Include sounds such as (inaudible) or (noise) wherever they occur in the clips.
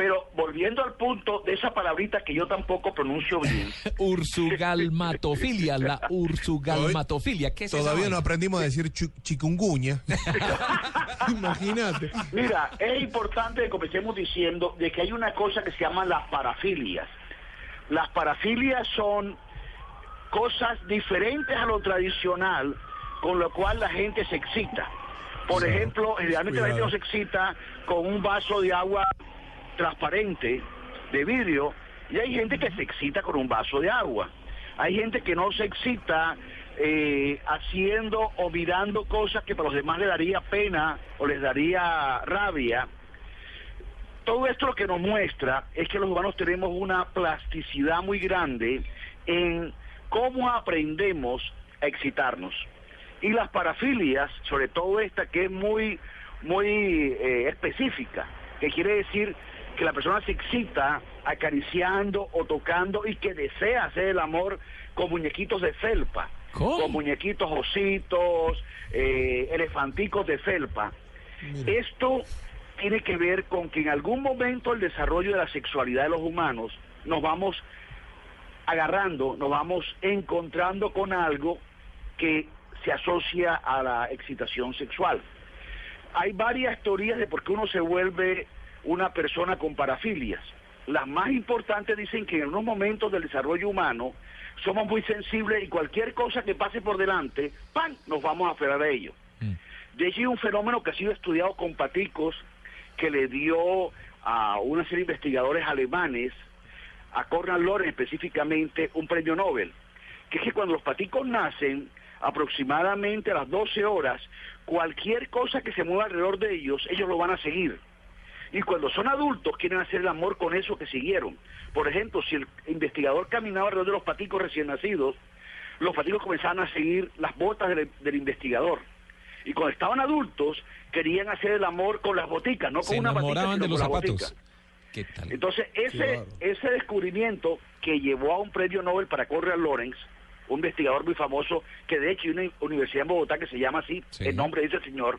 Pero volviendo al punto de esa palabrita que yo tampoco pronuncio bien. (laughs) Ursugalmatofilia, la ursugalmatofilia. ¿Qué es Todavía no aprendimos a decir chikungunya. (laughs) Imagínate. Mira, es importante que comencemos diciendo de que hay una cosa que se llama las parafilias. Las parafilias son cosas diferentes a lo tradicional con lo cual la gente se excita. Por ejemplo, generalmente la gente no se excita con un vaso de agua transparente, de vidrio, y hay gente que se excita con un vaso de agua. Hay gente que no se excita eh, haciendo o mirando cosas que para los demás le daría pena o les daría rabia. Todo esto lo que nos muestra es que los humanos tenemos una plasticidad muy grande en cómo aprendemos a excitarnos. Y las parafilias, sobre todo esta que es muy, muy eh, específica, que quiere decir que la persona se excita acariciando o tocando y que desea hacer el amor con muñequitos de felpa, ¿Cómo? con muñequitos ositos, eh, elefanticos de felpa. Esto tiene que ver con que en algún momento el desarrollo de la sexualidad de los humanos nos vamos agarrando, nos vamos encontrando con algo que se asocia a la excitación sexual. Hay varias teorías de por qué uno se vuelve una persona con parafilias. Las más importantes dicen que en unos momentos del desarrollo humano somos muy sensibles y cualquier cosa que pase por delante, ¡pam!, nos vamos a aferrar a ello. De hecho, hay un fenómeno que ha sido estudiado con paticos que le dio a una serie de investigadores alemanes, a Conrad Lorenz específicamente, un premio Nobel, que es que cuando los paticos nacen, aproximadamente a las 12 horas, cualquier cosa que se mueva alrededor de ellos, ellos lo van a seguir. Y cuando son adultos quieren hacer el amor con eso que siguieron. Por ejemplo, si el investigador caminaba alrededor de los paticos recién nacidos, los paticos comenzaban a seguir las botas del, del investigador. Y cuando estaban adultos, querían hacer el amor con las boticas, no con Se una patica, sino de los con la zapatos. botica. ¿Qué tal? Entonces, ese, ese descubrimiento que llevó a un premio Nobel para Conrad Lorenz, un investigador muy famoso, que de hecho hay una universidad en Bogotá que se llama así, Sí. el nombre de ese señor,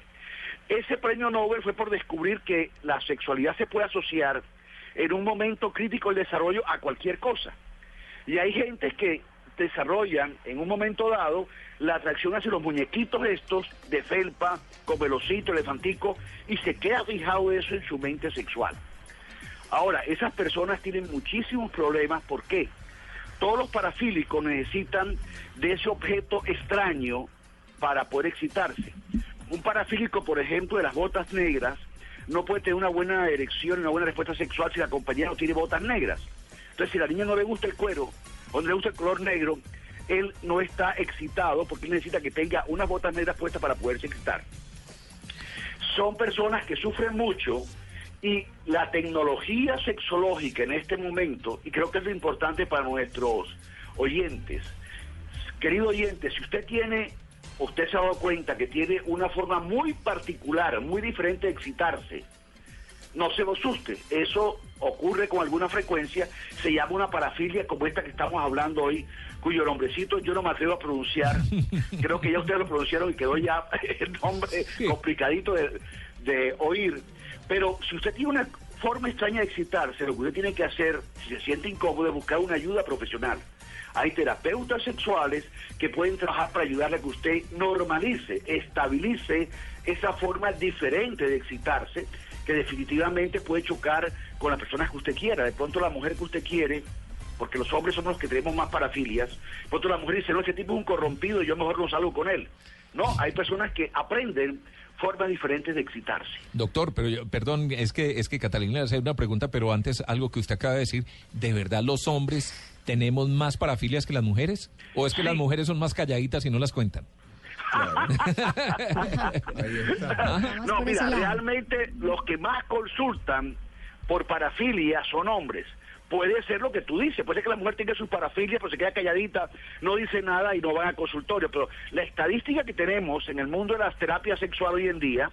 ese premio Nobel fue por descubrir que la sexualidad se puede asociar en un momento crítico del desarrollo a cualquier cosa. Y hay gente que desarrollan en un momento dado la atracción hacia los muñequitos estos de felpa, con velocito, elefantico, y se queda fijado eso en su mente sexual. Ahora, esas personas tienen muchísimos problemas. ¿Por qué? Todos los parafílicos necesitan de ese objeto extraño para poder excitarse. Un parafílico, por ejemplo, de las botas negras, no puede tener una buena erección una buena respuesta sexual si la compañera no tiene botas negras. Entonces, si a la niña no le gusta el cuero o no le gusta el color negro, él no está excitado porque necesita que tenga unas botas negras puestas para poderse excitar son personas que sufren mucho y la tecnología sexológica en este momento, y creo que es lo importante para nuestros oyentes, querido oyente, si usted tiene, usted se ha dado cuenta que tiene una forma muy particular, muy diferente de excitarse, no se lo asuste, eso ocurre con alguna frecuencia, se llama una parafilia como esta que estamos hablando hoy, cuyo nombrecito yo no me atrevo a pronunciar, (laughs) creo que ya ustedes lo pronunciaron y quedó ya (laughs) el nombre complicadito de, de oír, pero si usted tiene una forma extraña de excitarse, lo que usted tiene que hacer, si se siente incómodo, es buscar una ayuda profesional. Hay terapeutas sexuales que pueden trabajar para ayudarle a que usted normalice, estabilice esa forma diferente de excitarse, que definitivamente puede chocar con las personas que usted quiera. De pronto la mujer que usted quiere, porque los hombres somos los que tenemos más parafilias, de pronto la mujer dice, no, ese tipo es un corrompido, yo mejor no salgo con él. No, hay personas que aprenden formas diferentes de excitarse. Doctor, pero yo, perdón, es que es que Catalina le hace una pregunta, pero antes algo que usted acaba de decir, ¿de verdad los hombres tenemos más parafilias que las mujeres? ¿O es que las mujeres son más calladitas y no las cuentan? (laughs) Ahí está. Vamos No, mira, realmente los que más consultan por parafilia son hombres. Puede ser lo que tú dices, puede ser que la mujer tenga sus parafilias, pero se queda calladita, no dice nada y no va al consultorio. Pero la estadística que tenemos en el mundo de las terapias sexuales hoy en día,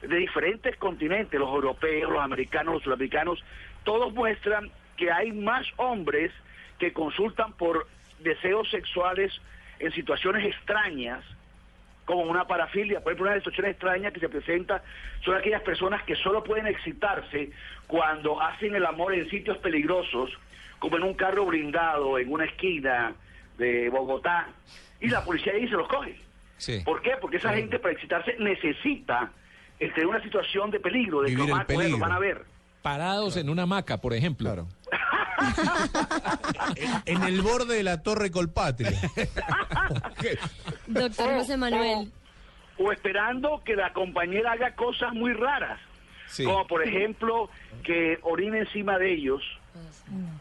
de diferentes continentes, los europeos, los americanos, los sudamericanos, todos muestran que hay más hombres que consultan por deseos sexuales en situaciones extrañas, como una parafilia. Por ejemplo, una situación extraña que se presenta son aquellas personas que solo pueden excitarse cuando hacen el amor en sitios peligrosos, como en un carro blindado, en una esquina de Bogotá, y la policía ahí se los coge. Sí. ¿Por qué? Porque esa gente para excitarse necesita estar en una situación de peligro, de que Vivir lo el van a coger, lo peligro. van a ver. Parados en una hamaca, por ejemplo. Claro. (laughs) en el borde de la Torre Colpatria. (laughs) Doctor O- José Manuel. O, o esperando que la compañera haga cosas muy raras. Sí. Como por ejemplo que orine encima de ellos,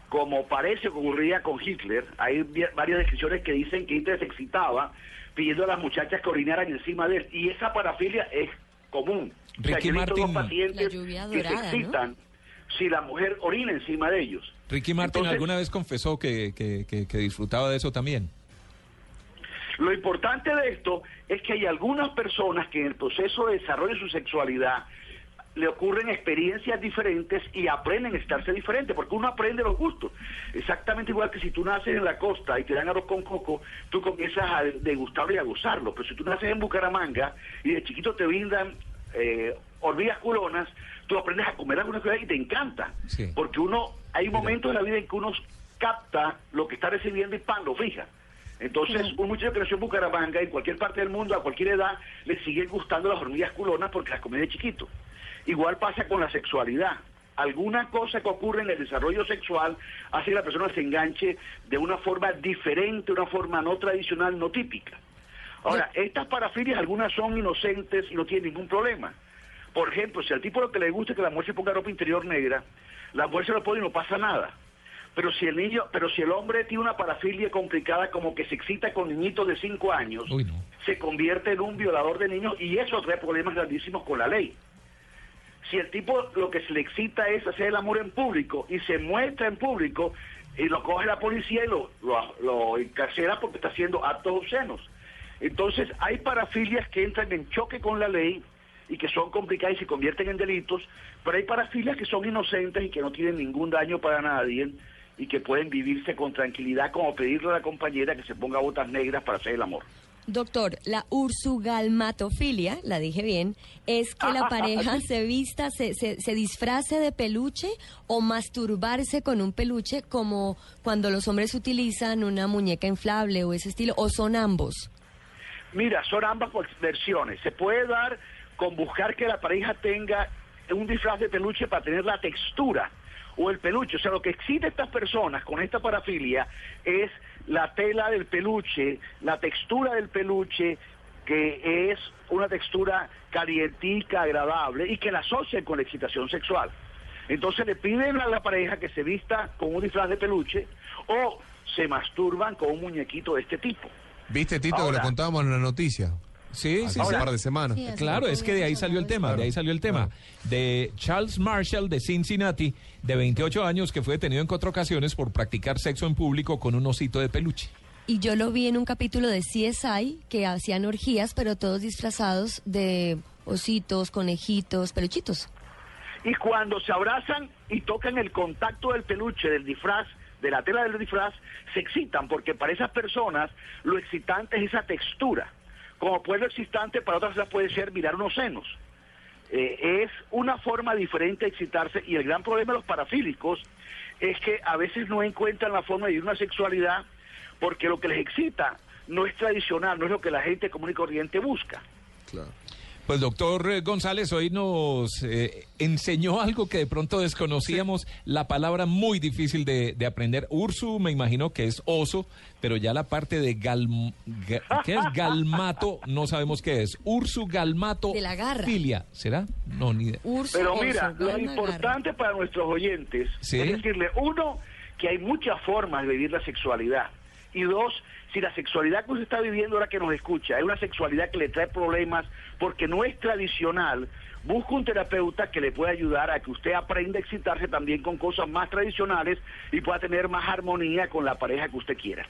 como parece que ocurría con Hitler. Hay varias descripciones que dicen que Hitler se excitaba pidiendo a las muchachas que orinaran encima de él. Y esa parafilia es común. Ricky dos Martin- pacientes que se excitan si la mujer orina encima de ellos. Ricky Martin Entonces, alguna vez confesó que, que, que- que disfrutaba de eso también. Lo importante de esto es que hay algunas personas que en el proceso de desarrollo de su sexualidad le ocurren experiencias diferentes y aprenden a estarse diferentes, porque uno aprende los gustos. Exactamente igual que si tú naces en la costa y te dan arroz con coco, tú comienzas a degustarlo y a gozarlo. Pero si tú naces en Bucaramanga y de chiquito te brindan eh, hormigas culonas, tú aprendes a comer algunas cosas y te encanta. Sí. Porque uno, hay momentos en la vida en que uno capta lo que está recibiendo y pan, lo fija. Entonces, un muchacho que nació en Bucaramanga, en cualquier parte del mundo, a cualquier edad, le siguen gustando las hormigas culonas porque las comí de chiquito. Igual pasa con la sexualidad. Alguna cosa que ocurre en el desarrollo sexual hace que la persona se enganche de una forma diferente, una forma no tradicional, no típica. Ahora, estas parafilias, algunas son inocentes y no tienen ningún problema. Por ejemplo, si al tipo lo que le gusta es que la mujer se ponga ropa interior negra, la mujer se lo pone y no pasa nada. Pero si el niño, pero si el hombre tiene una parafilia complicada como que se excita con niñitos de 5 años, Uy, no. se convierte en un violador de niños y eso trae problemas grandísimos con la ley. Si el tipo lo que se le excita es hacer el amor en público y se muestra en público y lo coge la policía y lo, lo, lo encarcela porque está haciendo actos obscenos. Entonces hay parafilias que entran en choque con la ley y que son complicadas y se convierten en delitos, pero hay parafilias que son inocentes y que no tienen ningún daño para nadie y que pueden vivirse con tranquilidad como pedirle a la compañera que se ponga botas negras para hacer el amor. Doctor, la ursugalmatofilia, la dije bien, es que la (laughs) pareja se vista, se, se, se disfrace de peluche o masturbarse con un peluche como cuando los hombres utilizan una muñeca inflable o ese estilo, o son ambos. Mira, son ambas versiones. Se puede dar con buscar que la pareja tenga un disfraz de peluche para tener la textura o el peluche. O sea, lo que excita a estas personas con esta parafilia es la tela del peluche, la textura del peluche, que es una textura calientica, agradable y que la asocian con la excitación sexual. Entonces le piden a la pareja que se vista con un disfraz de peluche o se masturban con un muñequito de este tipo. ¿Viste, Tito, que lo contábamos en la noticia? Sí, Hace sí, un par de semanas. Claro, es que de ahí salió el tema, de ahí salió el tema. De Charles Marshall de Cincinnati, de 28 años, que fue detenido en cuatro ocasiones por practicar sexo en público con un osito de peluche. Y yo lo vi en un capítulo de CSI que hacían orgías, pero todos disfrazados de ositos, conejitos, peluchitos. Y cuando se abrazan y tocan el contacto del peluche, del disfraz, de la tela del disfraz, se excitan, porque para esas personas lo excitante es esa textura. Como puede lo excitante, para otras personas puede ser mirar unos senos. Eh, es una forma diferente de excitarse y el gran problema de los parafílicos es que a veces no encuentran la forma de vivir una sexualidad porque lo que les excita no es tradicional, no es lo que la gente común y corriente busca. Pues doctor eh, González hoy nos eh, enseñó algo que de pronto desconocíamos, la palabra muy difícil de, de aprender. Ursu me imagino que es oso, pero ya la parte de gal, ga- ¿qué es galmato? No sabemos qué es. Ursu galmato De la garra. filia, ¿será? No, ni idea. Urso, Pero oso, mira, lo importante para nuestros oyentes Sí. es decirle, uno, que hay muchas formas de vivir la sexualidad Y dos, si la sexualidad que usted está viviendo ahora que nos escucha es una sexualidad que le trae problemas porque no es tradicional, busca un terapeuta que le pueda ayudar a que usted aprenda a excitarse también con cosas más tradicionales y pueda tener más armonía con la pareja que usted quiera.